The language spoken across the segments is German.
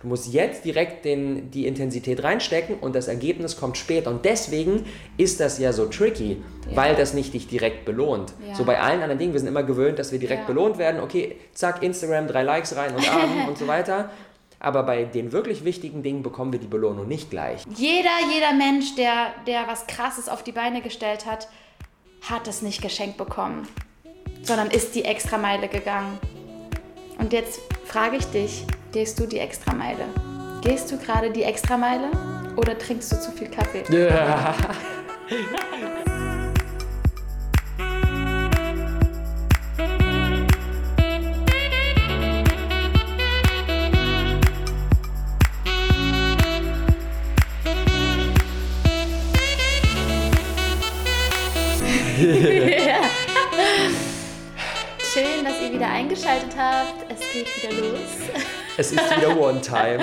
Du musst jetzt direkt den, die Intensität reinstecken und das Ergebnis kommt später. Und deswegen ist das ja so tricky, ja. weil das nicht dich direkt belohnt. Ja. So bei allen anderen Dingen, wir sind immer gewöhnt, dass wir direkt ja. belohnt werden. Okay, zack, Instagram, drei Likes rein und Abend und so weiter. Aber bei den wirklich wichtigen Dingen bekommen wir die Belohnung nicht gleich. Jeder, jeder Mensch, der, der was Krasses auf die Beine gestellt hat, hat es nicht geschenkt bekommen, sondern ist die Extrameile gegangen. Und jetzt frage ich dich, gehst du die Extrameile? Gehst du gerade die Extrameile oder trinkst du zu viel Kaffee? Ja. wieder eingeschaltet habt. Es geht wieder los. Es ist wieder One Time.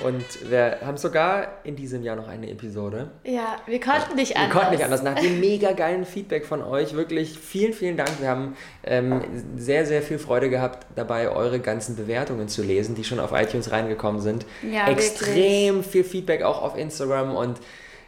Und wir haben sogar in diesem Jahr noch eine Episode. Ja, wir konnten nicht anders. Wir konnten nicht anders. Nach dem mega geilen Feedback von euch, wirklich vielen, vielen Dank. Wir haben ähm, sehr, sehr viel Freude gehabt, dabei eure ganzen Bewertungen zu lesen, die schon auf iTunes reingekommen sind. Ja, Extrem wirklich. viel Feedback auch auf Instagram und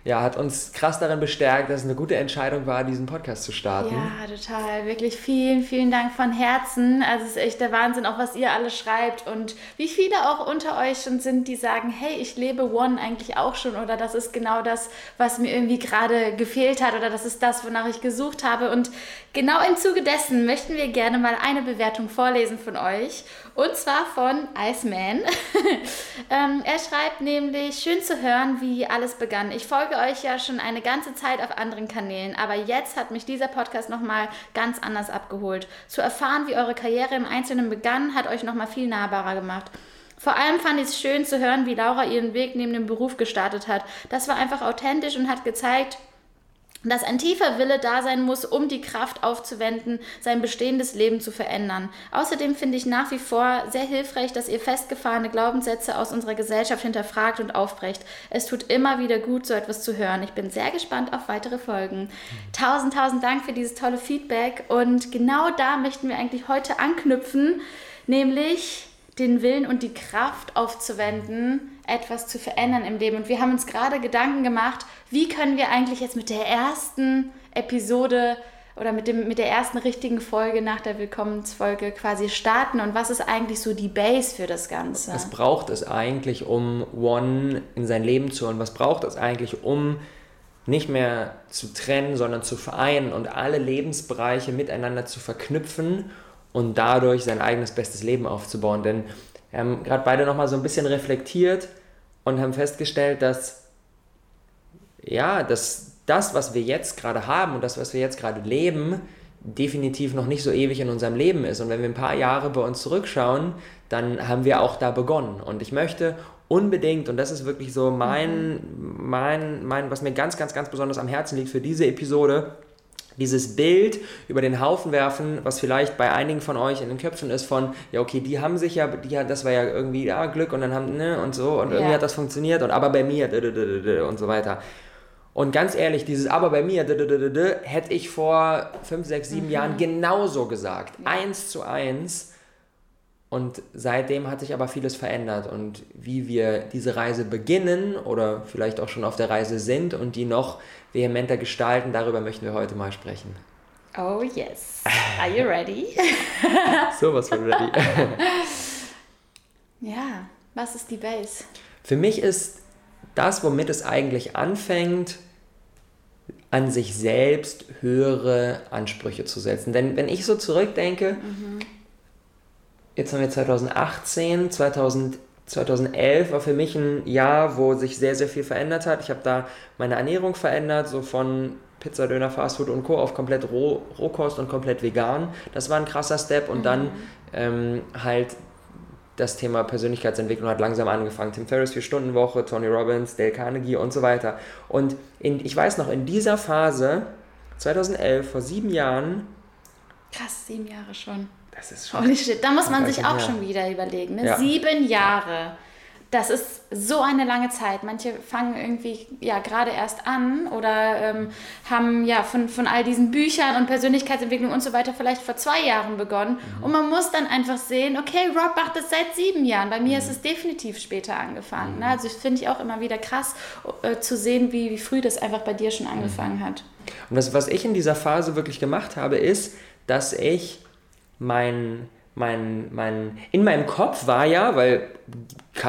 ja, hat uns krass darin bestärkt, dass es eine gute Entscheidung war, diesen Podcast zu starten. Ja, total. Wirklich vielen, vielen Dank von Herzen. Also es ist echt der Wahnsinn, auch was ihr alle schreibt und wie viele auch unter euch schon sind, die sagen, hey, ich lebe One eigentlich auch schon oder das ist genau das, was mir irgendwie gerade gefehlt hat oder das ist das, wonach ich gesucht habe. Und genau im Zuge dessen möchten wir gerne mal eine Bewertung vorlesen von euch und zwar von Iceman. ähm, er schreibt nämlich, schön zu hören, wie alles begann. Ich folge euch ja schon eine ganze Zeit auf anderen Kanälen, aber jetzt hat mich dieser Podcast nochmal ganz anders abgeholt. Zu erfahren, wie eure Karriere im Einzelnen begann, hat euch nochmal viel nahbarer gemacht. Vor allem fand ich es schön zu hören, wie Laura ihren Weg neben dem Beruf gestartet hat. Das war einfach authentisch und hat gezeigt, dass ein tiefer Wille da sein muss, um die Kraft aufzuwenden, sein bestehendes Leben zu verändern. Außerdem finde ich nach wie vor sehr hilfreich, dass ihr festgefahrene Glaubenssätze aus unserer Gesellschaft hinterfragt und aufbrecht. Es tut immer wieder gut, so etwas zu hören. Ich bin sehr gespannt auf weitere Folgen. Tausend, tausend Dank für dieses tolle Feedback und genau da möchten wir eigentlich heute anknüpfen, nämlich den Willen und die Kraft aufzuwenden, etwas zu verändern im Leben. Und wir haben uns gerade Gedanken gemacht, wie können wir eigentlich jetzt mit der ersten Episode oder mit, dem, mit der ersten richtigen Folge nach der Willkommensfolge quasi starten und was ist eigentlich so die Base für das Ganze? Was braucht es eigentlich, um One in sein Leben zu holen? Was braucht es eigentlich, um nicht mehr zu trennen, sondern zu vereinen und alle Lebensbereiche miteinander zu verknüpfen und dadurch sein eigenes bestes Leben aufzubauen? Denn wir haben gerade beide nochmal so ein bisschen reflektiert und haben festgestellt, dass ja, dass das, was wir jetzt gerade haben und das, was wir jetzt gerade leben, definitiv noch nicht so ewig in unserem Leben ist. Und wenn wir ein paar Jahre bei uns zurückschauen, dann haben wir auch da begonnen. Und ich möchte unbedingt, und das ist wirklich so mein, mhm. mein, mein, was mir ganz, ganz, ganz besonders am Herzen liegt für diese Episode, dieses Bild über den Haufen werfen, was vielleicht bei einigen von euch in den Köpfen ist von, ja okay, die haben sich ja, die, das war ja irgendwie ja, Glück und dann haben, ne, und so, und irgendwie hat das funktioniert und aber bei mir, und so weiter. Und ganz ehrlich, dieses aber bei mir, hätte ich vor 5, 6, 7 Jahren genauso gesagt. Ja. Eins zu eins. Und seitdem hat sich aber vieles verändert. Und wie wir diese Reise beginnen oder vielleicht auch schon auf der Reise sind und die noch vehementer gestalten, darüber möchten wir heute mal sprechen. Oh yes. Are you ready? Sowas von ready. ja, was ist die Base? Für mich ist das, womit es eigentlich anfängt, an sich selbst höhere Ansprüche zu setzen. Denn wenn ich so zurückdenke, mhm. Jetzt haben wir 2018, 2000 2011 war für mich ein Jahr, wo sich sehr, sehr viel verändert hat. Ich habe da meine Ernährung verändert, so von Pizza, Döner, Fastfood und Co. auf komplett Roh, Rohkost und komplett vegan. Das war ein krasser Step und mhm. dann ähm, halt das Thema Persönlichkeitsentwicklung hat langsam angefangen. Tim Ferriss, 4-Stunden-Woche, Tony Robbins, Dale Carnegie und so weiter. Und in, ich weiß noch, in dieser Phase, 2011, vor sieben Jahren. Krass, sieben Jahre schon. Das ist schon. Holy shit, da muss man sich auch Jahr. schon wieder überlegen. Ne? Ja. Sieben Jahre. das ist so eine lange Zeit. Manche fangen irgendwie ja gerade erst an oder ähm, haben ja von, von all diesen Büchern und Persönlichkeitsentwicklung und so weiter vielleicht vor zwei Jahren begonnen. Mhm. Und man muss dann einfach sehen, okay, Rob macht das seit sieben Jahren. Bei mir mhm. ist es definitiv später angefangen. Ne? Mhm. Also ich finde ich auch immer wieder krass äh, zu sehen, wie, wie früh das einfach bei dir schon mhm. angefangen hat. Und was, was ich in dieser Phase wirklich gemacht habe, ist, dass ich mein mein, mein, in meinem Kopf war ja, weil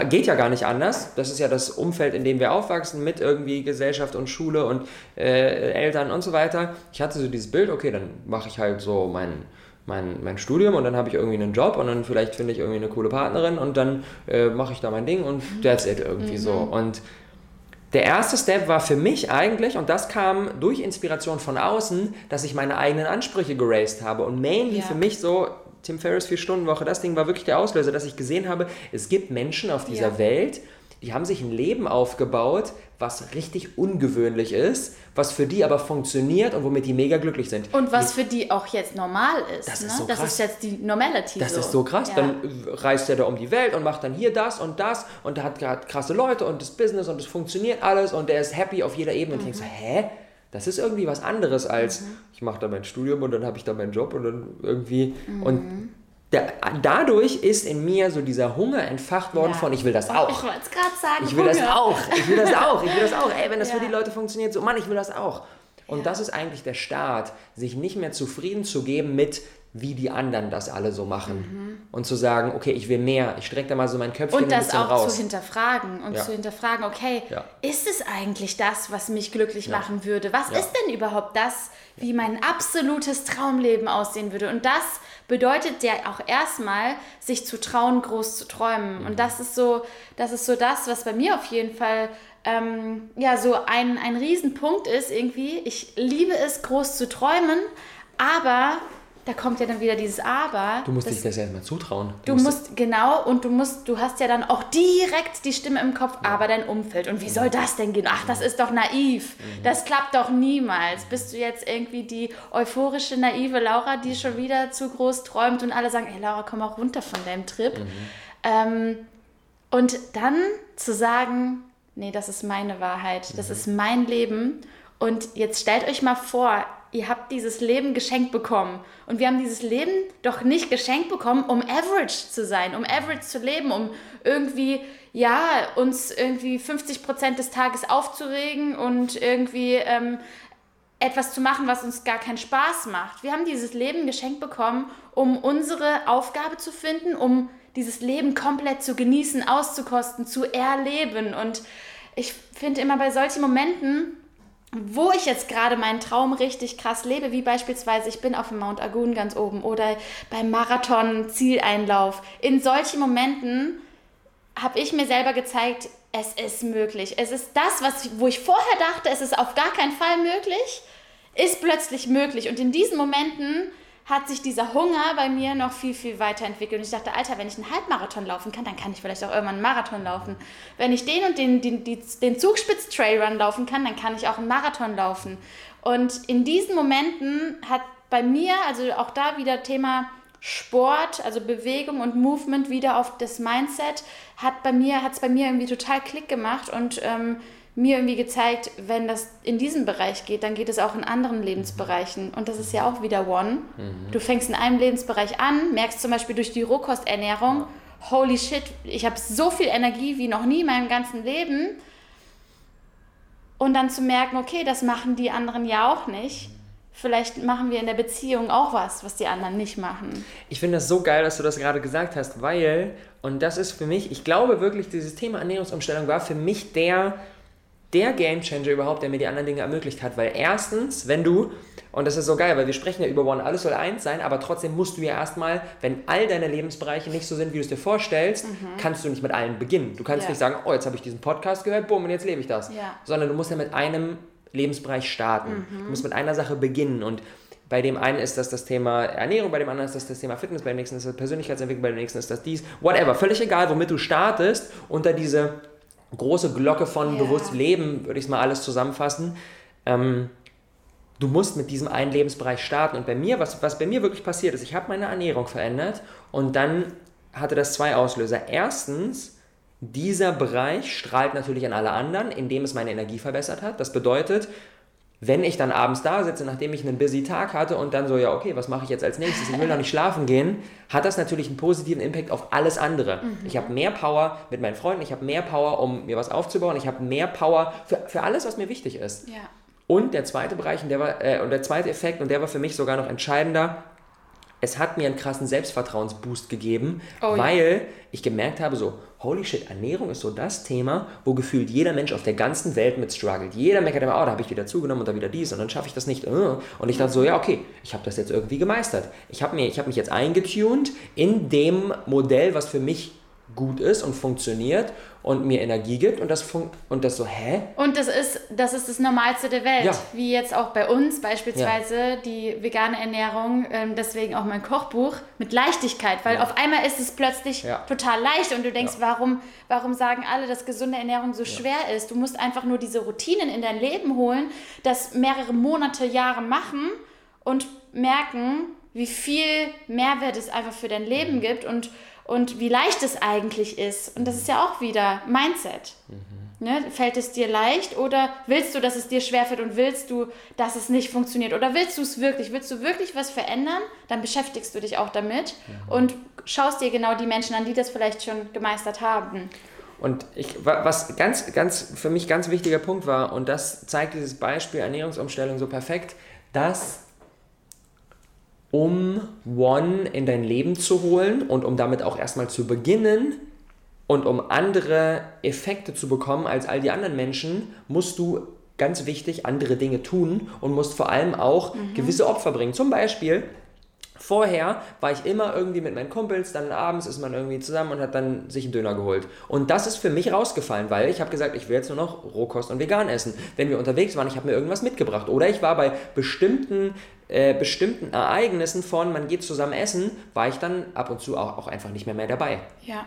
geht ja gar nicht anders, das ist ja das Umfeld, in dem wir aufwachsen, mit irgendwie Gesellschaft und Schule und äh, Eltern und so weiter. Ich hatte so dieses Bild, okay, dann mache ich halt so mein, mein, mein Studium und dann habe ich irgendwie einen Job und dann vielleicht finde ich irgendwie eine coole Partnerin und dann äh, mache ich da mein Ding und that's it irgendwie mhm. so. Und der erste Step war für mich eigentlich, und das kam durch Inspiration von außen, dass ich meine eigenen Ansprüche geraced habe und mainly ja. für mich so Tim Ferriss Vier-Stunden-Woche, das Ding war wirklich der Auslöser, dass ich gesehen habe, es gibt Menschen auf dieser ja. Welt, die haben sich ein Leben aufgebaut, was richtig ungewöhnlich ist, was für die aber funktioniert und womit die mega glücklich sind. Und was die, für die auch jetzt normal ist. Das ne? ist so krass. Das ist jetzt die Normality. Das so. ist so krass. Ja. Dann reist er da um die Welt und macht dann hier das und das und er hat gerade krasse Leute und das Business und es funktioniert alles und er ist happy auf jeder Ebene. Mhm. Und ich denke so, hä? Das ist irgendwie was anderes als, mhm. ich mache da mein Studium und dann habe ich da meinen Job und dann irgendwie. Mhm. Und der, dadurch ist in mir so dieser Hunger entfacht worden ja. von, ich will das auch. Ich wollte es gerade sagen. Ich will Hunger. das auch. Ich will das auch. Ich will das auch. Ey, wenn das ja. für die Leute funktioniert, so, Mann, ich will das auch. Und ja. das ist eigentlich der Start, sich nicht mehr zufrieden zu geben mit, wie die anderen das alle so machen. Mhm. Und zu sagen, okay, ich will mehr, ich strecke da mal so mein Köpfchen und das auch raus. zu hinterfragen und ja. zu hinterfragen, okay, ja. ist es eigentlich das, was mich glücklich ja. machen würde? Was ist denn überhaupt das, wie mein absolutes Traumleben aussehen würde? Und das bedeutet ja auch erstmal, sich zu trauen, groß zu träumen. Mhm. Und das ist so, das ist so das, was bei mir auf jeden Fall ähm, ja so ein, ein Riesenpunkt ist irgendwie. Ich liebe es, groß zu träumen, aber da kommt ja dann wieder dieses Aber. Du musst das, dich das erstmal zutrauen. Du, du musst, musst, genau, und du musst, du hast ja dann auch direkt die Stimme im Kopf, ja. aber dein Umfeld. Und wie soll das denn gehen? Ach, das ist doch naiv. Mhm. Das klappt doch niemals. Bist du jetzt irgendwie die euphorische, naive Laura, die schon wieder zu groß träumt und alle sagen, ey Laura, komm auch runter von deinem Trip. Mhm. Ähm, und dann zu sagen, nee, das ist meine Wahrheit, das mhm. ist mein Leben. Und jetzt stellt euch mal vor, ihr habt dieses Leben geschenkt bekommen. Und wir haben dieses Leben doch nicht geschenkt bekommen, um average zu sein, um average zu leben, um irgendwie, ja, uns irgendwie 50 Prozent des Tages aufzuregen und irgendwie ähm, etwas zu machen, was uns gar keinen Spaß macht. Wir haben dieses Leben geschenkt bekommen, um unsere Aufgabe zu finden, um dieses Leben komplett zu genießen, auszukosten, zu erleben. Und ich finde immer bei solchen Momenten, wo ich jetzt gerade meinen Traum richtig krass lebe, wie beispielsweise ich bin auf dem Mount Agun ganz oben oder beim Marathon Zieleinlauf. In solchen Momenten habe ich mir selber gezeigt, es ist möglich. Es ist das, was wo ich vorher dachte, es ist auf gar keinen Fall möglich, ist plötzlich möglich. Und in diesen Momenten hat sich dieser Hunger bei mir noch viel, viel weiterentwickelt. Und ich dachte, Alter, wenn ich einen Halbmarathon laufen kann, dann kann ich vielleicht auch irgendwann einen Marathon laufen. Wenn ich den und den, den, den, Zugspitz-Trailrun laufen kann, dann kann ich auch einen Marathon laufen. Und in diesen Momenten hat bei mir, also auch da wieder Thema Sport, also Bewegung und Movement wieder auf das Mindset, hat bei mir, hat es bei mir irgendwie total Klick gemacht und ähm, mir irgendwie gezeigt, wenn das in diesem Bereich geht, dann geht es auch in anderen Lebensbereichen. Und das ist ja auch wieder One. Mhm. Du fängst in einem Lebensbereich an, merkst zum Beispiel durch die Rohkosternährung, holy shit, ich habe so viel Energie wie noch nie in meinem ganzen Leben. Und dann zu merken, okay, das machen die anderen ja auch nicht. Vielleicht machen wir in der Beziehung auch was, was die anderen nicht machen. Ich finde das so geil, dass du das gerade gesagt hast, weil, und das ist für mich, ich glaube wirklich, dieses Thema Ernährungsumstellung war für mich der der Gamechanger überhaupt, der mir die anderen Dinge ermöglicht hat. Weil erstens, wenn du, und das ist so geil, weil wir sprechen ja über One, alles soll eins sein, aber trotzdem musst du ja erstmal, wenn all deine Lebensbereiche nicht so sind, wie du es dir vorstellst, mhm. kannst du nicht mit allen beginnen. Du kannst ja. nicht sagen, oh, jetzt habe ich diesen Podcast gehört, bumm, und jetzt lebe ich das. Ja. Sondern du musst ja mit einem Lebensbereich starten. Mhm. Du musst mit einer Sache beginnen und bei dem einen ist das das Thema Ernährung, bei dem anderen ist das das Thema Fitness, bei dem nächsten ist das Persönlichkeitsentwicklung, bei dem nächsten ist das dies, whatever. Völlig egal, womit du startest, unter diese große Glocke von ja. bewusst Leben, würde ich es mal alles zusammenfassen. Ähm, du musst mit diesem einen Lebensbereich starten. Und bei mir, was, was bei mir wirklich passiert ist, ich habe meine Ernährung verändert und dann hatte das zwei Auslöser. Erstens, dieser Bereich strahlt natürlich an alle anderen, indem es meine Energie verbessert hat. Das bedeutet, wenn ich dann abends da sitze, nachdem ich einen busy Tag hatte und dann so, ja, okay, was mache ich jetzt als nächstes? Ich will noch nicht schlafen gehen, hat das natürlich einen positiven Impact auf alles andere. Mhm. Ich habe mehr Power mit meinen Freunden, ich habe mehr Power, um mir was aufzubauen, ich habe mehr Power für, für alles, was mir wichtig ist. Ja. Und der zweite Bereich, und der, war, äh, und der zweite Effekt, und der war für mich sogar noch entscheidender, es hat mir einen krassen Selbstvertrauensboost gegeben, oh, weil ja. ich gemerkt habe, so, holy shit, Ernährung ist so das Thema, wo gefühlt jeder Mensch auf der ganzen Welt mit struggelt. Jeder meckert immer, oh, da habe ich wieder zugenommen und da wieder dies und dann schaffe ich das nicht. Äh. Und ich dachte so, ja, okay, ich habe das jetzt irgendwie gemeistert. Ich habe hab mich jetzt eingetunt in dem Modell, was für mich gut ist und funktioniert und mir Energie gibt und das und das so, hä? Und das ist, das ist das Normalste der Welt. Ja. Wie jetzt auch bei uns beispielsweise ja. die vegane Ernährung, ähm, deswegen auch mein Kochbuch mit Leichtigkeit, weil ja. auf einmal ist es plötzlich total leicht und du denkst, warum, warum sagen alle, dass gesunde Ernährung so schwer ist? Du musst einfach nur diese Routinen in dein Leben holen, das mehrere Monate, Jahre machen und merken, wie viel Mehrwert es einfach für dein Leben mhm. gibt und und wie leicht es eigentlich ist. Und das ist ja auch wieder Mindset. Mhm. Ne? Fällt es dir leicht oder willst du, dass es dir schwerfällt und willst du, dass es nicht funktioniert? Oder willst du es wirklich? Willst du wirklich was verändern? Dann beschäftigst du dich auch damit mhm. und schaust dir genau die Menschen an, die das vielleicht schon gemeistert haben. Und ich, was ganz, ganz für mich ganz wichtiger Punkt war, und das zeigt dieses Beispiel Ernährungsumstellung so perfekt, dass um One in dein Leben zu holen und um damit auch erstmal zu beginnen und um andere Effekte zu bekommen als all die anderen Menschen, musst du ganz wichtig andere Dinge tun und musst vor allem auch mhm. gewisse Opfer bringen. Zum Beispiel Vorher war ich immer irgendwie mit meinen Kumpels, dann abends ist man irgendwie zusammen und hat dann sich einen Döner geholt. Und das ist für mich rausgefallen, weil ich habe gesagt, ich will jetzt nur noch Rohkost und vegan essen. Wenn wir unterwegs waren, ich habe mir irgendwas mitgebracht. Oder ich war bei bestimmten, äh, bestimmten Ereignissen von, man geht zusammen essen, war ich dann ab und zu auch, auch einfach nicht mehr, mehr dabei. Ja.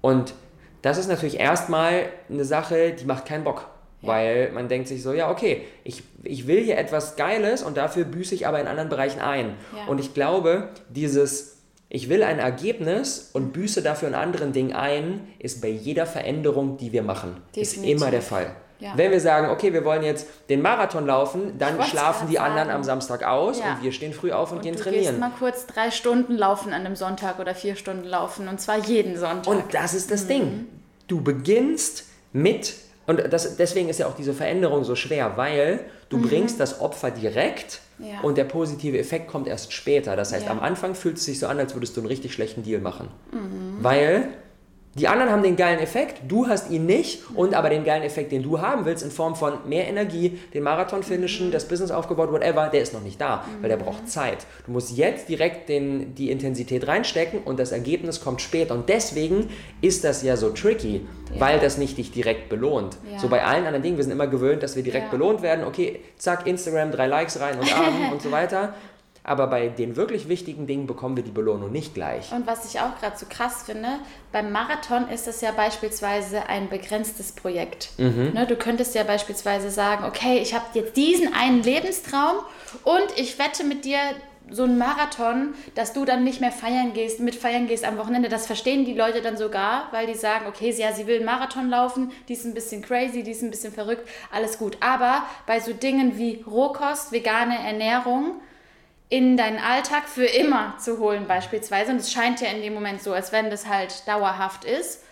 Und das ist natürlich erstmal eine Sache, die macht keinen Bock. Weil man denkt sich so, ja, okay, ich, ich will hier etwas Geiles und dafür büße ich aber in anderen Bereichen ein. Ja. Und ich glaube, dieses, ich will ein Ergebnis und büße dafür in anderen Dingen ein, ist bei jeder Veränderung, die wir machen, Definitiv. ist immer der Fall. Ja. Wenn wir sagen, okay, wir wollen jetzt den Marathon laufen, dann schlafen die anderen am Samstag aus ja. und wir stehen früh auf und, und gehen du trainieren. Gehst mal kurz drei Stunden laufen an einem Sonntag oder vier Stunden laufen und zwar jeden Sonntag. Und das ist das mhm. Ding. Du beginnst mit und das, deswegen ist ja auch diese Veränderung so schwer, weil du mhm. bringst das Opfer direkt ja. und der positive Effekt kommt erst später. Das heißt, ja. am Anfang fühlt es sich so an, als würdest du einen richtig schlechten Deal machen. Mhm. Weil die anderen haben den geilen Effekt, du hast ihn nicht und aber den geilen Effekt, den du haben willst, in Form von mehr Energie, den Marathon finishen, das Business aufgebaut, whatever, der ist noch nicht da, weil der braucht Zeit. Du musst jetzt direkt den, die Intensität reinstecken und das Ergebnis kommt später. Und deswegen ist das ja so tricky, ja. weil das nicht dich direkt belohnt. Ja. So bei allen anderen Dingen, wir sind immer gewöhnt, dass wir direkt ja. belohnt werden. Okay, zack, Instagram, drei Likes rein und Abend und so weiter. Aber bei den wirklich wichtigen Dingen bekommen wir die Belohnung nicht gleich. Und was ich auch gerade so krass finde, beim Marathon ist es ja beispielsweise ein begrenztes Projekt. Mhm. Ne, du könntest ja beispielsweise sagen, okay, ich habe jetzt diesen einen Lebenstraum und ich wette mit dir, so ein Marathon, dass du dann nicht mehr feiern gehst, mit feiern gehst am Wochenende, das verstehen die Leute dann sogar, weil die sagen, okay, ja, sie will einen Marathon laufen, die ist ein bisschen crazy, die ist ein bisschen verrückt, alles gut. Aber bei so Dingen wie Rohkost, vegane Ernährung, in deinen Alltag für immer zu holen beispielsweise. Und es scheint ja in dem Moment so, als wenn das halt dauerhaft ist.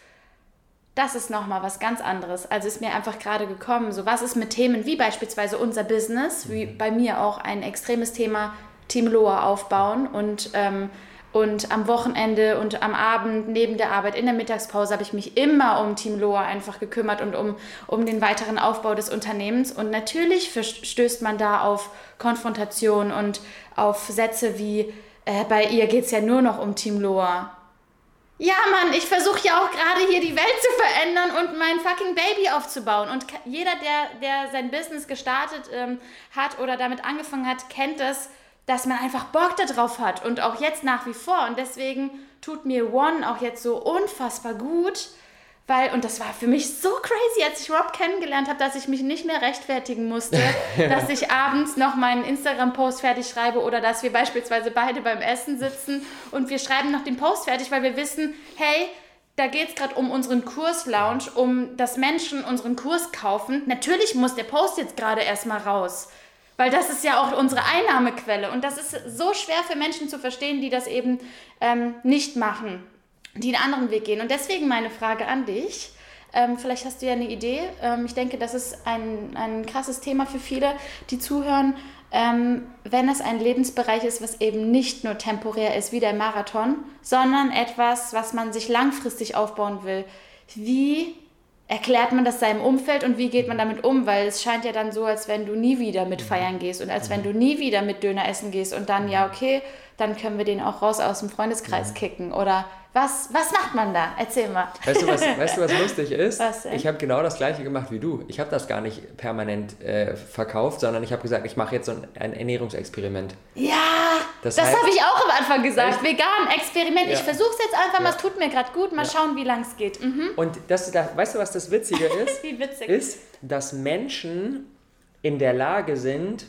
Das ist nochmal was ganz anderes. Also ist mir einfach gerade gekommen, so was ist mit Themen wie beispielsweise unser Business, wie bei mir auch ein extremes Thema Team Loa aufbauen und ähm, und am Wochenende und am Abend neben der Arbeit in der Mittagspause habe ich mich immer um Team Loa einfach gekümmert und um, um den weiteren Aufbau des Unternehmens. Und natürlich stößt man da auf Konfrontation und auf Sätze wie, äh, bei ihr geht es ja nur noch um Team Loa. Ja, Mann, ich versuche ja auch gerade hier die Welt zu verändern und mein fucking Baby aufzubauen. Und jeder, der, der sein Business gestartet ähm, hat oder damit angefangen hat, kennt das dass man einfach Bock darauf hat und auch jetzt nach wie vor. Und deswegen tut mir One auch jetzt so unfassbar gut, weil, und das war für mich so crazy, als ich Rob kennengelernt habe, dass ich mich nicht mehr rechtfertigen musste, dass ich abends noch meinen Instagram-Post fertig schreibe oder dass wir beispielsweise beide beim Essen sitzen und wir schreiben noch den Post fertig, weil wir wissen, hey, da geht es gerade um unseren Kurs-Lounge, um dass Menschen unseren Kurs kaufen. Natürlich muss der Post jetzt gerade erstmal raus. Weil das ist ja auch unsere Einnahmequelle. Und das ist so schwer für Menschen zu verstehen, die das eben ähm, nicht machen, die einen anderen Weg gehen. Und deswegen meine Frage an dich. Ähm, vielleicht hast du ja eine Idee. Ähm, ich denke, das ist ein, ein krasses Thema für viele, die zuhören. Ähm, wenn es ein Lebensbereich ist, was eben nicht nur temporär ist wie der Marathon, sondern etwas, was man sich langfristig aufbauen will. Wie erklärt man das seinem Umfeld und wie geht man damit um? Weil es scheint ja dann so, als wenn du nie wieder mit feiern gehst und als wenn du nie wieder mit Döner essen gehst und dann, ja, okay, dann können wir den auch raus aus dem Freundeskreis kicken. Oder was, was macht man da? Erzähl mal. Weißt du, was, weißt du, was lustig ist? Was ich habe genau das gleiche gemacht wie du. Ich habe das gar nicht permanent äh, verkauft, sondern ich habe gesagt, ich mache jetzt so ein, ein Ernährungsexperiment. Ja, das, das habe ich auch am Anfang gesagt. Echt? Vegan, Experiment. Ja. Ich versuche es jetzt einfach mal, es tut mir gerade gut. Mal ja. schauen, wie lang es geht. Mhm. Und das, das, weißt du, was das Witzige ist? wie witzig. Ist, dass Menschen in der Lage sind,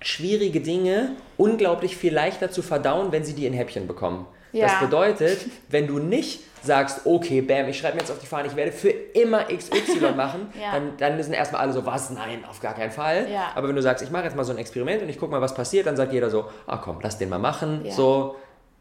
schwierige Dinge unglaublich viel leichter zu verdauen, wenn sie die in Häppchen bekommen. Ja. Das bedeutet, wenn du nicht sagst, okay, bam, ich schreibe mir jetzt auf die Fahne, ich werde für immer XY machen, ja. dann, dann sind erstmal alle so, was? Nein, auf gar keinen Fall. Ja. Aber wenn du sagst, ich mache jetzt mal so ein Experiment und ich gucke mal, was passiert, dann sagt jeder so, ah komm, lass den mal machen. So,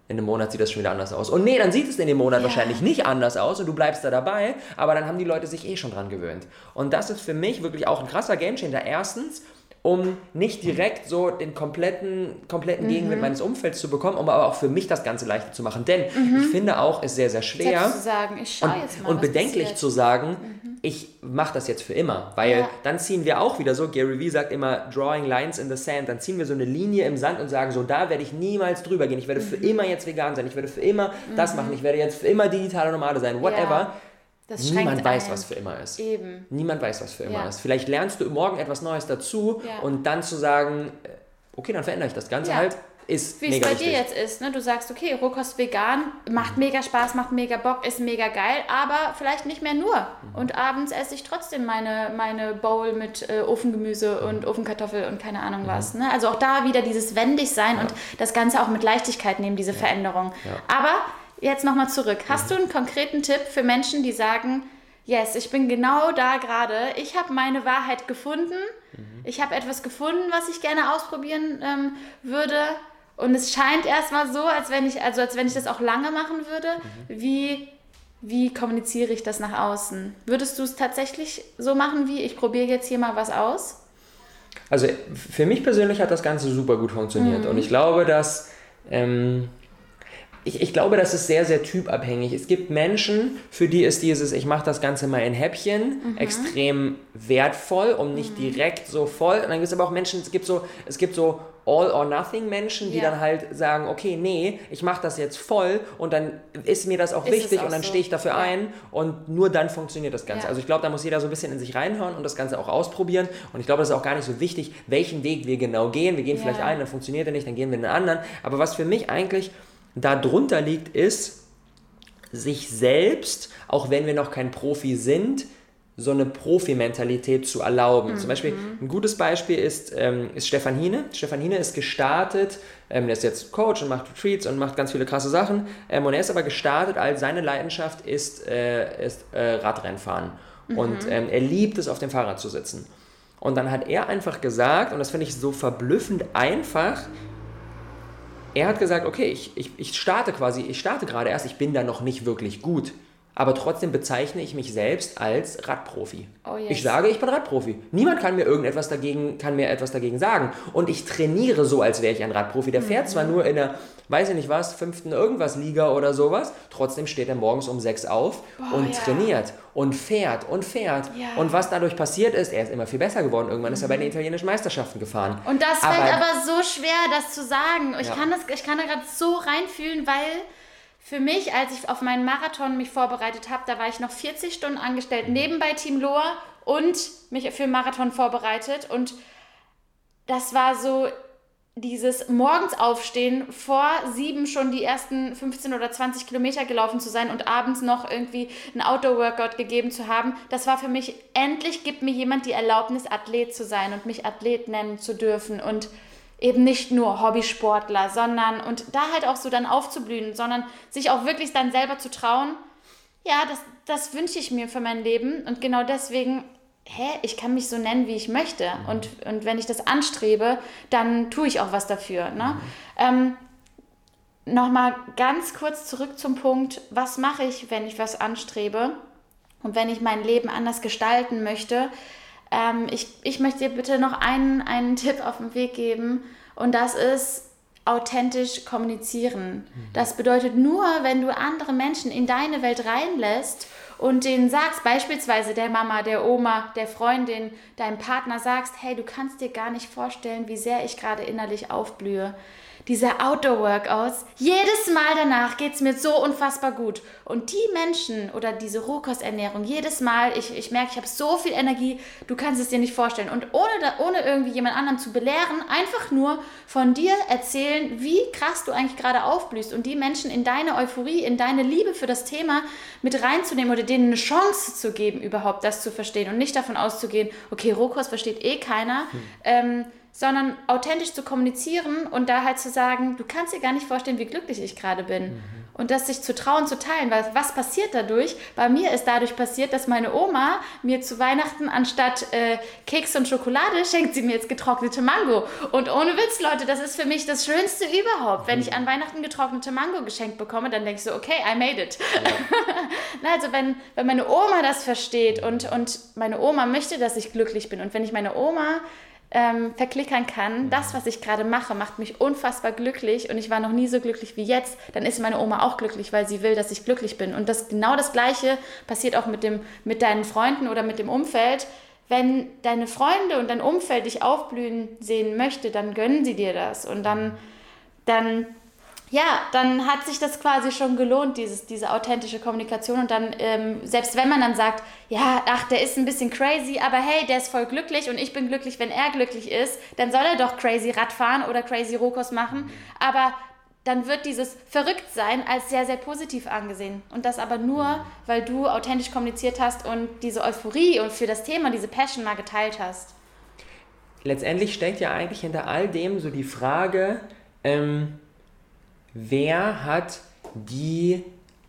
in einem Monat sieht das schon wieder anders aus. Und nee, dann sieht es in dem Monat wahrscheinlich nicht anders aus und du bleibst da dabei, aber dann haben die Leute sich eh schon dran gewöhnt. Und das ist für mich wirklich auch ein krasser Gamechanger. Erstens, um nicht direkt so den kompletten, kompletten Gegenwind mhm. meines Umfelds zu bekommen, um aber auch für mich das Ganze leichter zu machen. Denn mhm. ich finde auch, es ist sehr, sehr schwer zu sagen, ich schau jetzt mal, und bedenklich passiert. zu sagen, mhm. ich mache das jetzt für immer. Weil ja. dann ziehen wir auch wieder so, Gary Vee sagt immer, drawing lines in the sand, dann ziehen wir so eine Linie im Sand und sagen, so da werde ich niemals drüber gehen. Ich werde für mhm. immer jetzt vegan sein, ich werde für immer das mhm. machen, ich werde jetzt für immer digitale Nomade sein, whatever. Ja das Niemand weiß, ein. was für immer ist. Eben. Niemand weiß, was für immer ja. ist. Vielleicht lernst du morgen etwas Neues dazu ja. und dann zu sagen, äh, okay, dann verändere ich das Ganze ja. halt, ist Wie es bei dir jetzt ist, ne? Du sagst, okay, Rohkost vegan, macht mhm. mega Spaß, macht mega Bock, ist mega geil, aber vielleicht nicht mehr nur. Mhm. Und abends esse ich trotzdem meine, meine Bowl mit äh, Ofengemüse mhm. und Ofenkartoffel und keine Ahnung mhm. was. Ne? Also auch da wieder dieses wendig sein und das Ganze auch mit Leichtigkeit nehmen, diese Veränderung. Aber jetzt nochmal zurück. Hast du einen konkreten Tipp für Menschen, die sagen, yes, ich bin genau da gerade, ich habe meine Wahrheit gefunden, mhm. ich habe etwas gefunden, was ich gerne ausprobieren ähm, würde und es scheint erstmal so, als wenn ich, also als wenn ich das auch lange machen würde. Mhm. Wie, wie kommuniziere ich das nach außen? Würdest du es tatsächlich so machen wie, ich probiere jetzt hier mal was aus? Also für mich persönlich hat das Ganze super gut funktioniert mhm. und ich glaube, dass... Ähm, ich, ich glaube, das ist sehr, sehr typabhängig. Es gibt Menschen, für die ist dieses, ich mache das Ganze mal in Häppchen, mhm. extrem wertvoll, um nicht mhm. direkt so voll. Und dann gibt es aber auch Menschen, es gibt so, es gibt so All-or-Nothing-Menschen, die ja. dann halt sagen, okay, nee, ich mache das jetzt voll und dann ist mir das auch ist wichtig auch und dann so. stehe ich dafür ja. ein und nur dann funktioniert das Ganze. Ja. Also ich glaube, da muss jeder so ein bisschen in sich reinhören und das Ganze auch ausprobieren und ich glaube, das ist auch gar nicht so wichtig, welchen Weg wir genau gehen. Wir gehen vielleicht einen, dann funktioniert er nicht, dann gehen wir in einen anderen. Aber was für mich eigentlich darunter liegt, ist, sich selbst, auch wenn wir noch kein Profi sind, so eine Profi-Mentalität zu erlauben. Mhm. Zum Beispiel ein gutes Beispiel ist, ähm, ist Stefan Hine. Stefan Hine ist gestartet, ähm, der ist jetzt Coach und macht Retreats und macht ganz viele krasse Sachen. Ähm, und er ist aber gestartet, als seine Leidenschaft ist, äh, ist äh, Radrennfahren. Mhm. Und ähm, er liebt es, auf dem Fahrrad zu sitzen. Und dann hat er einfach gesagt, und das finde ich so verblüffend einfach, er hat gesagt, okay, ich, ich, ich starte quasi, ich starte gerade erst, ich bin da noch nicht wirklich gut. Aber trotzdem bezeichne ich mich selbst als Radprofi. Oh yes. Ich sage, ich bin Radprofi. Niemand kann mir irgendetwas dagegen, kann mir etwas dagegen sagen. Und ich trainiere so, als wäre ich ein Radprofi. Der fährt mhm. zwar nur in der, weiß ich nicht was, fünften irgendwas Liga oder sowas, trotzdem steht er morgens um sechs auf oh, und ja. trainiert und fährt und fährt. Ja. Und was dadurch passiert ist, er ist immer viel besser geworden. Irgendwann mhm. ist er bei den mhm. italienischen Meisterschaften gefahren. Und das aber, fällt aber so schwer, das zu sagen. Ich ja. kann das, ich kann da gerade so reinfühlen, weil für mich, als ich auf meinen Marathon mich vorbereitet habe, da war ich noch 40 Stunden angestellt, nebenbei Team Loa und mich für Marathon vorbereitet. Und das war so dieses morgens aufstehen, vor sieben schon die ersten 15 oder 20 Kilometer gelaufen zu sein und abends noch irgendwie ein Outdoor-Workout gegeben zu haben, das war für mich, endlich gibt mir jemand die Erlaubnis, Athlet zu sein und mich Athlet nennen zu dürfen und eben nicht nur Hobbysportler, sondern und da halt auch so dann aufzublühen, sondern sich auch wirklich dann selber zu trauen, ja, das, das wünsche ich mir für mein Leben und genau deswegen hä, ich kann mich so nennen, wie ich möchte. Mhm. Und, und wenn ich das anstrebe, dann tue ich auch was dafür. Ne? Mhm. Ähm, Nochmal ganz kurz zurück zum Punkt, was mache ich, wenn ich was anstrebe und wenn ich mein Leben anders gestalten möchte. Ähm, ich, ich möchte dir bitte noch einen, einen Tipp auf den Weg geben und das ist, authentisch kommunizieren. Mhm. Das bedeutet nur, wenn du andere Menschen in deine Welt reinlässt und denen sagst, beispielsweise der Mama, der Oma, der Freundin, deinem Partner sagst, hey, du kannst dir gar nicht vorstellen, wie sehr ich gerade innerlich aufblühe diese Outdoor-Workouts, jedes Mal danach geht es mir so unfassbar gut. Und die Menschen oder diese Rohkosternährung, jedes Mal, ich, ich merke, ich habe so viel Energie, du kannst es dir nicht vorstellen. Und ohne, ohne irgendwie jemand anderen zu belehren, einfach nur von dir erzählen, wie krass du eigentlich gerade aufblühst und die Menschen in deine Euphorie, in deine Liebe für das Thema mit reinzunehmen oder denen eine Chance zu geben, überhaupt das zu verstehen und nicht davon auszugehen, okay, Rohkost versteht eh keiner. Hm. Ähm, sondern authentisch zu kommunizieren und da halt zu sagen, du kannst dir gar nicht vorstellen, wie glücklich ich gerade bin. Mhm. Und das sich zu trauen, zu teilen, weil was passiert dadurch? Bei mir ist dadurch passiert, dass meine Oma mir zu Weihnachten anstatt äh, Keks und Schokolade schenkt sie mir jetzt getrocknete Mango. Und ohne Witz, Leute, das ist für mich das Schönste überhaupt. Wenn ich mhm. an Weihnachten getrocknete Mango geschenkt bekomme, dann denke ich so, okay, I made it. Ja. also wenn, wenn meine Oma das versteht und, und meine Oma möchte, dass ich glücklich bin und wenn ich meine Oma ähm, verklickern kann, das, was ich gerade mache, macht mich unfassbar glücklich und ich war noch nie so glücklich wie jetzt, dann ist meine Oma auch glücklich, weil sie will, dass ich glücklich bin. Und das genau das Gleiche passiert auch mit, dem, mit deinen Freunden oder mit dem Umfeld. Wenn deine Freunde und dein Umfeld dich aufblühen sehen möchte, dann gönnen sie dir das und dann, dann ja, dann hat sich das quasi schon gelohnt, dieses, diese authentische Kommunikation. Und dann, ähm, selbst wenn man dann sagt, ja, ach, der ist ein bisschen crazy, aber hey, der ist voll glücklich und ich bin glücklich, wenn er glücklich ist, dann soll er doch crazy Radfahren oder crazy Rokos machen. Aber dann wird dieses Verrücktsein als sehr, sehr positiv angesehen. Und das aber nur, weil du authentisch kommuniziert hast und diese Euphorie und für das Thema, diese Passion mal geteilt hast. Letztendlich steckt ja eigentlich hinter all dem so die Frage, ähm, wer hat die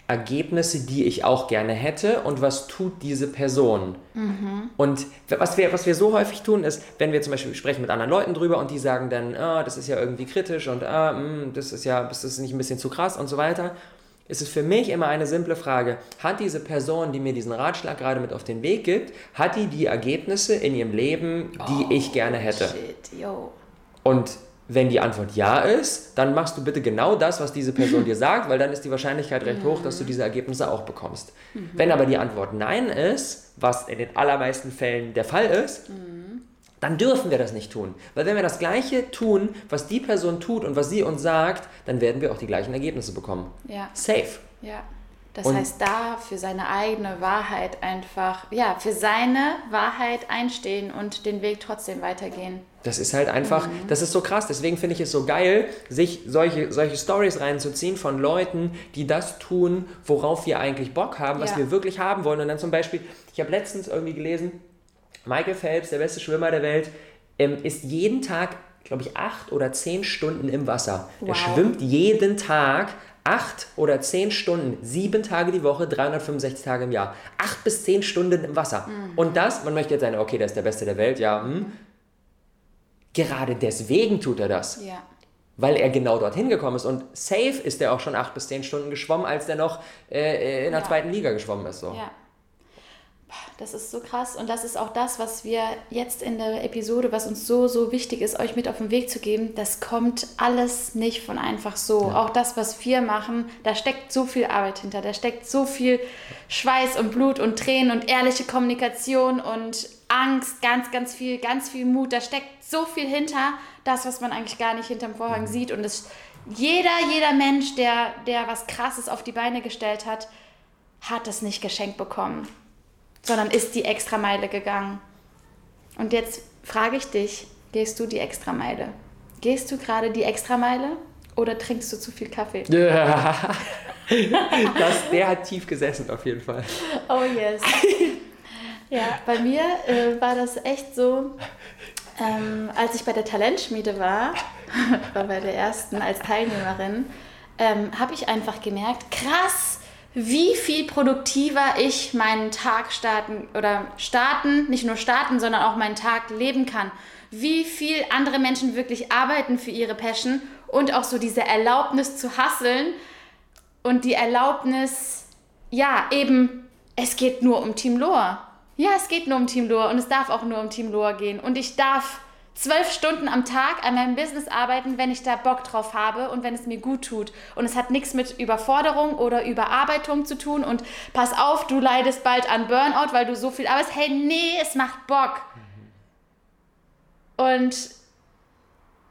Ergebnisse, die ich auch gerne hätte und was tut diese Person. Mhm. Und was wir, was wir so häufig tun, ist, wenn wir zum Beispiel sprechen mit anderen Leuten drüber und die sagen dann, oh, das ist ja irgendwie kritisch und oh, mh, das ist ja, das ist nicht ein bisschen zu krass und so weiter, ist es für mich immer eine simple Frage, hat diese Person, die mir diesen Ratschlag gerade mit auf den Weg gibt, hat die die Ergebnisse in ihrem Leben, die oh, ich gerne hätte? Shit, yo. Und wenn die Antwort ja ist, dann machst du bitte genau das, was diese Person dir sagt, weil dann ist die Wahrscheinlichkeit recht hoch, dass du diese Ergebnisse auch bekommst. Mhm. Wenn aber die Antwort nein ist, was in den allermeisten Fällen der Fall ist, mhm. dann dürfen wir das nicht tun. Weil wenn wir das Gleiche tun, was die Person tut und was sie uns sagt, dann werden wir auch die gleichen Ergebnisse bekommen. Ja. Safe. Ja. Das und heißt, da für seine eigene Wahrheit einfach, ja, für seine Wahrheit einstehen und den Weg trotzdem weitergehen. Das ist halt einfach, mhm. das ist so krass. Deswegen finde ich es so geil, sich solche, solche Stories reinzuziehen von Leuten, die das tun, worauf wir eigentlich Bock haben, was ja. wir wirklich haben wollen. Und dann zum Beispiel, ich habe letztens irgendwie gelesen, Michael Phelps, der beste Schwimmer der Welt, ähm, ist jeden Tag, glaube ich, acht oder zehn Stunden im Wasser. Wow. Er schwimmt jeden Tag acht oder zehn Stunden, sieben Tage die Woche, 365 Tage im Jahr. Acht bis zehn Stunden im Wasser. Mhm. Und das, man möchte jetzt sagen, okay, der ist der Beste der Welt, ja. Hm. Gerade deswegen tut er das. Ja. Weil er genau dorthin gekommen ist. Und safe ist er auch schon acht bis zehn Stunden geschwommen, als er noch äh, in der ja. zweiten Liga geschwommen ist. So. Ja. Das ist so krass und das ist auch das, was wir jetzt in der Episode, was uns so, so wichtig ist, euch mit auf den Weg zu geben. Das kommt alles nicht von einfach so. Ja. Auch das, was wir machen, da steckt so viel Arbeit hinter, da steckt so viel Schweiß und Blut und Tränen und ehrliche Kommunikation und Angst, ganz, ganz viel, ganz viel Mut. Da steckt so viel hinter, das, was man eigentlich gar nicht hinterm Vorhang mhm. sieht. Und es, jeder, jeder Mensch, der, der was Krasses auf die Beine gestellt hat, hat es nicht geschenkt bekommen sondern ist die Extrameile gegangen. Und jetzt frage ich dich, gehst du die Extrameile? Gehst du gerade die Extrameile oder trinkst du zu viel Kaffee? Ja. Das, der hat tief gesessen auf jeden Fall. Oh yes. Ja, bei mir äh, war das echt so, ähm, als ich bei der Talentschmiede war, war bei der ersten als Teilnehmerin, ähm, habe ich einfach gemerkt, krass, wie viel produktiver ich meinen Tag starten oder starten, nicht nur starten, sondern auch meinen Tag leben kann. Wie viel andere Menschen wirklich arbeiten für ihre Passion und auch so diese Erlaubnis zu hasseln und die Erlaubnis, ja, eben, es geht nur um Team Loa. Ja, es geht nur um Team Loa und es darf auch nur um Team Loa gehen. Und ich darf zwölf Stunden am Tag an meinem Business arbeiten, wenn ich da Bock drauf habe und wenn es mir gut tut. Und es hat nichts mit Überforderung oder Überarbeitung zu tun. Und pass auf, du leidest bald an Burnout, weil du so viel arbeitest. Hey, nee, es macht Bock. Und,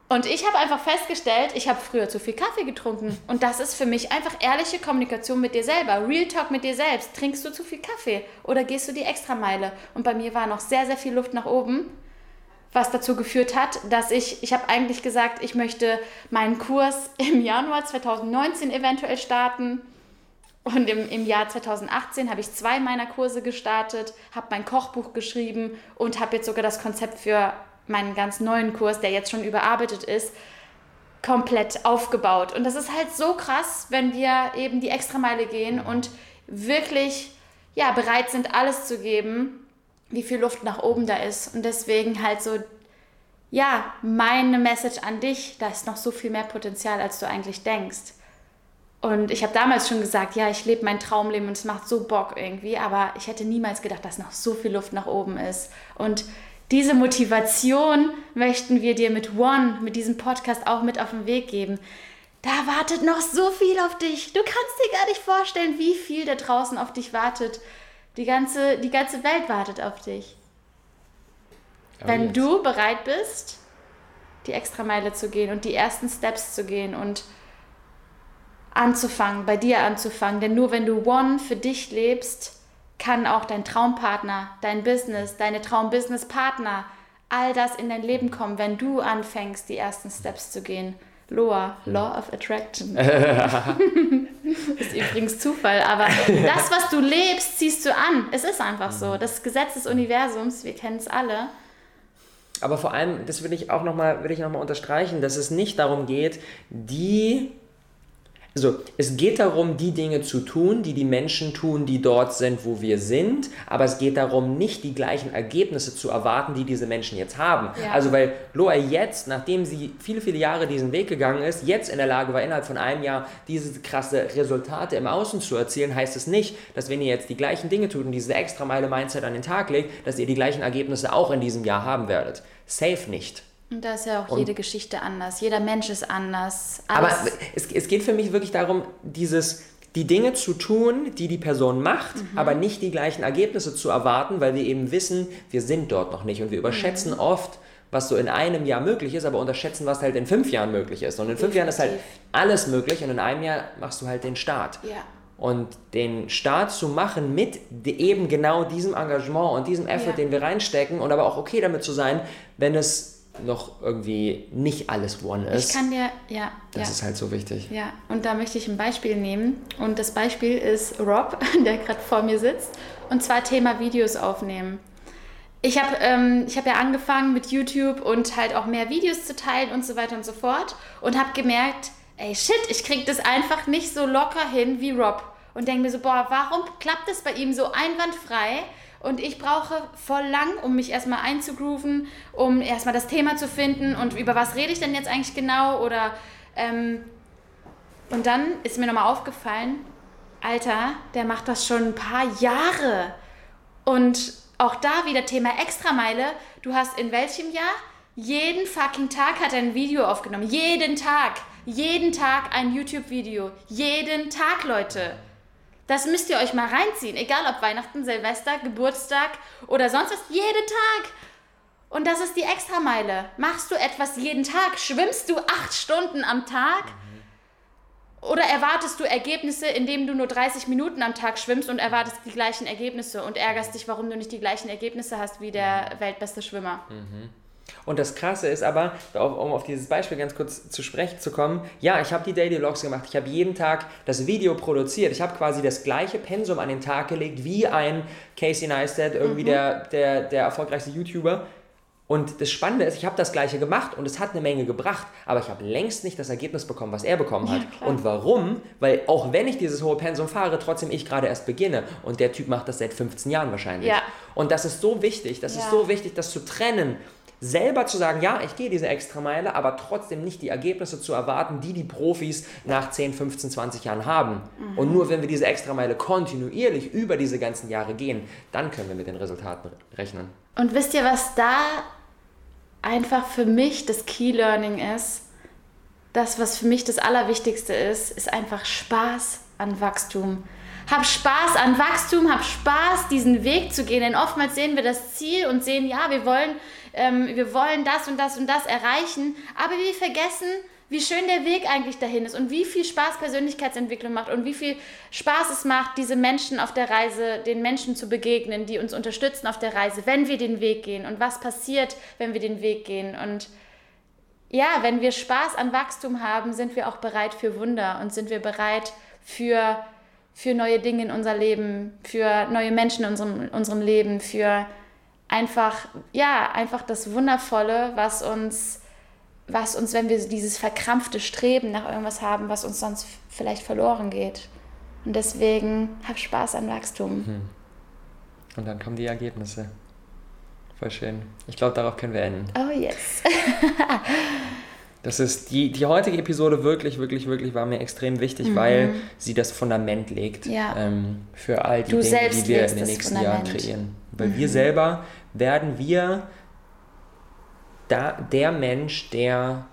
und ich habe einfach festgestellt, ich habe früher zu viel Kaffee getrunken. Und das ist für mich einfach ehrliche Kommunikation mit dir selber. Real Talk mit dir selbst. Trinkst du zu viel Kaffee oder gehst du die Extrameile? Und bei mir war noch sehr, sehr viel Luft nach oben was dazu geführt hat, dass ich, ich habe eigentlich gesagt, ich möchte meinen Kurs im Januar 2019 eventuell starten. Und im, im Jahr 2018 habe ich zwei meiner Kurse gestartet, habe mein Kochbuch geschrieben und habe jetzt sogar das Konzept für meinen ganz neuen Kurs, der jetzt schon überarbeitet ist, komplett aufgebaut. Und das ist halt so krass, wenn wir eben die Extrameile gehen und wirklich ja, bereit sind, alles zu geben, wie viel Luft nach oben da ist. Und deswegen halt so, ja, meine Message an dich, da ist noch so viel mehr Potenzial, als du eigentlich denkst. Und ich habe damals schon gesagt, ja, ich lebe mein Traumleben und es macht so Bock irgendwie, aber ich hätte niemals gedacht, dass noch so viel Luft nach oben ist. Und diese Motivation möchten wir dir mit One, mit diesem Podcast auch mit auf den Weg geben. Da wartet noch so viel auf dich. Du kannst dir gar nicht vorstellen, wie viel da draußen auf dich wartet. Die ganze, die ganze Welt wartet auf dich. Oh, Wenn jetzt. du bereit bist, die Extrameile zu gehen und die ersten Steps zu gehen und anzufangen, bei dir anzufangen. Denn nur wenn du One für dich lebst, kann auch dein Traumpartner, dein Business, deine Traumbusinesspartner, all das in dein Leben kommen, wenn du anfängst, die ersten Steps zu gehen. Loa, Law of Attraction. ist übrigens Zufall, aber das, was du lebst, ziehst du an. Es ist einfach so. Das Gesetz des Universums, wir kennen es alle. Aber vor allem, das will ich auch nochmal noch, unterstreichen, dass es nicht darum geht, die also es geht darum, die Dinge zu tun, die die Menschen tun, die dort sind, wo wir sind, aber es geht darum, nicht die gleichen Ergebnisse zu erwarten, die diese Menschen jetzt haben. Ja. Also weil Loa jetzt, nachdem sie viele, viele Jahre diesen Weg gegangen ist, jetzt in der Lage war, innerhalb von einem Jahr diese krasse Resultate im Außen zu erzielen, heißt es nicht, dass wenn ihr jetzt die gleichen Dinge tut und diese extra Meile Mindset an den Tag legt, dass ihr die gleichen Ergebnisse auch in diesem Jahr haben werdet. Safe nicht. Und da ist ja auch und, jede Geschichte anders. Jeder Mensch ist anders. Aber es, es geht für mich wirklich darum, dieses, die Dinge zu tun, die die Person macht, mhm. aber nicht die gleichen Ergebnisse zu erwarten, weil wir eben wissen, wir sind dort noch nicht und wir überschätzen mhm. oft, was so in einem Jahr möglich ist, aber unterschätzen, was halt in fünf Jahren möglich ist. Und in fünf Definitiv. Jahren ist halt alles möglich und in einem Jahr machst du halt den Start. Ja. Und den Start zu machen mit eben genau diesem Engagement und diesem Effort, ja. den wir reinstecken und aber auch okay damit zu sein, wenn es noch irgendwie nicht alles One ist. Ich kann dir, ja. Das ja. ist halt so wichtig. Ja, und da möchte ich ein Beispiel nehmen. Und das Beispiel ist Rob, der gerade vor mir sitzt. Und zwar Thema Videos aufnehmen. Ich habe ähm, hab ja angefangen mit YouTube und halt auch mehr Videos zu teilen und so weiter und so fort. Und habe gemerkt, ey, shit, ich kriege das einfach nicht so locker hin wie Rob. Und denke mir so, boah, warum klappt das bei ihm so einwandfrei? Und ich brauche voll lang, um mich erstmal einzugrooven, um erstmal das Thema zu finden und über was rede ich denn jetzt eigentlich genau oder ähm, und dann ist mir nochmal aufgefallen, Alter, der macht das schon ein paar Jahre. Und auch da wieder Thema Extrameile. Du hast in welchem Jahr? Jeden fucking Tag hat er ein Video aufgenommen. Jeden Tag. Jeden Tag ein YouTube-Video. Jeden Tag, Leute. Das müsst ihr euch mal reinziehen. Egal ob Weihnachten, Silvester, Geburtstag oder sonst was. Jeden Tag. Und das ist die Extrameile. Machst du etwas jeden Tag? Schwimmst du acht Stunden am Tag? Oder erwartest du Ergebnisse, indem du nur 30 Minuten am Tag schwimmst und erwartest die gleichen Ergebnisse und ärgerst dich, warum du nicht die gleichen Ergebnisse hast wie der weltbeste Schwimmer? Mhm. Und das Krasse ist aber, um auf dieses Beispiel ganz kurz zu sprechen zu kommen, ja, ich habe die Daily Logs gemacht, ich habe jeden Tag das Video produziert, ich habe quasi das gleiche Pensum an den Tag gelegt wie ein Casey Neistat, irgendwie mhm. der, der, der erfolgreichste YouTuber. Und das Spannende ist, ich habe das Gleiche gemacht und es hat eine Menge gebracht, aber ich habe längst nicht das Ergebnis bekommen, was er bekommen hat. Ja, und warum? Weil auch wenn ich dieses hohe Pensum fahre, trotzdem ich gerade erst beginne und der Typ macht das seit 15 Jahren wahrscheinlich. Ja. Und das ist so wichtig, das Ja. ist so wichtig, das zu trennen. Selber zu sagen, ja, ich gehe diese Extrameile, aber trotzdem nicht die Ergebnisse zu erwarten, die die Profis nach 10, 15, 20 Jahren haben. Mhm. Und nur wenn wir diese Extrameile kontinuierlich über diese ganzen Jahre gehen, dann können wir mit den Resultaten rechnen. Und wisst ihr, was da einfach für mich das Key Learning ist? Das, was für mich das Allerwichtigste ist, ist einfach Spaß an Wachstum. Hab Spaß an Wachstum, hab Spaß, diesen Weg zu gehen. Denn oftmals sehen wir das Ziel und sehen, ja, wir wollen, ähm, wir wollen das und das und das erreichen. Aber wir vergessen, wie schön der Weg eigentlich dahin ist und wie viel Spaß Persönlichkeitsentwicklung macht und wie viel Spaß es macht, diese Menschen auf der Reise, den Menschen zu begegnen, die uns unterstützen auf der Reise, wenn wir den Weg gehen und was passiert, wenn wir den Weg gehen. Und ja, wenn wir Spaß an Wachstum haben, sind wir auch bereit für Wunder und sind wir bereit für, für neue Dinge in unser Leben, für neue Menschen in unserem, in unserem Leben, für einfach, ja, einfach das Wundervolle, was uns was uns, wenn wir dieses verkrampfte Streben nach irgendwas haben, was uns sonst vielleicht verloren geht. Und deswegen hab Spaß an Wachstum. Und dann kommen die Ergebnisse. Voll schön. Ich glaube, darauf können wir enden. Oh yes. Das ist die, die heutige Episode wirklich, wirklich, wirklich war mir extrem wichtig, weil sie das Fundament legt Mhm. Ja. ähm, für all die Du Dinge, die wir in den nächsten Jahren. Mhm. kreieren. Weil wir selber werden wir da, der Mensch, der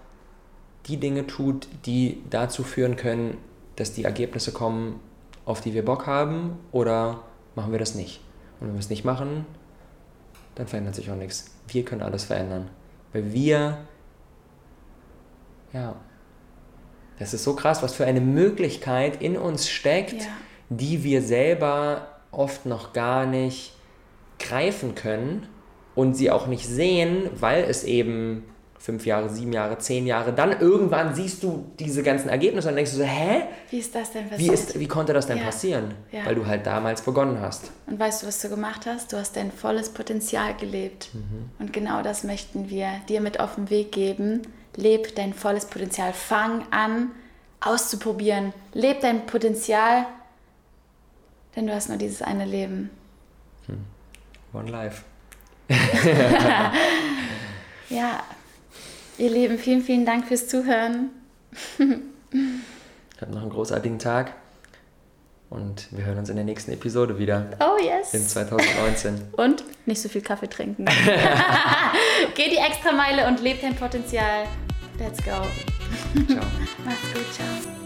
die Dinge tut, die dazu führen können, dass die Ergebnisse kommen, auf die wir Bock haben, oder machen wir das nicht? Und wenn wir es nicht machen, dann verändert sich auch nichts. Wir können alles verändern. Weil wir, ja, das ist so krass, was für eine Möglichkeit in uns steckt, Ja. die wir selber oft noch gar nicht greifen können und sie auch nicht sehen, weil es eben fünf Jahre, sieben Jahre, zehn Jahre, dann irgendwann siehst du diese ganzen Ergebnisse und denkst du so, hä? Wie ist das denn Wie, passiert? ist, wie konnte das denn Ja. passieren? Ja. Weil du halt damals begonnen hast. Und weißt du, was du gemacht hast? Du hast dein volles Potenzial gelebt. Und genau das möchten wir dir mit auf den Weg geben. Leb dein volles Potenzial. Fang an, auszuprobieren. Leb dein Potenzial, denn du hast nur dieses eine Leben. One Life. Ja, ihr Lieben, vielen, vielen Dank fürs Zuhören. Habt noch einen großartigen Tag und wir hören uns in der nächsten Episode wieder Oh in yes. 2019. Und nicht so viel Kaffee trinken. Geh die Extrameile und leb dein Potenzial. Let's go. Ciao. Mach's gut, ciao.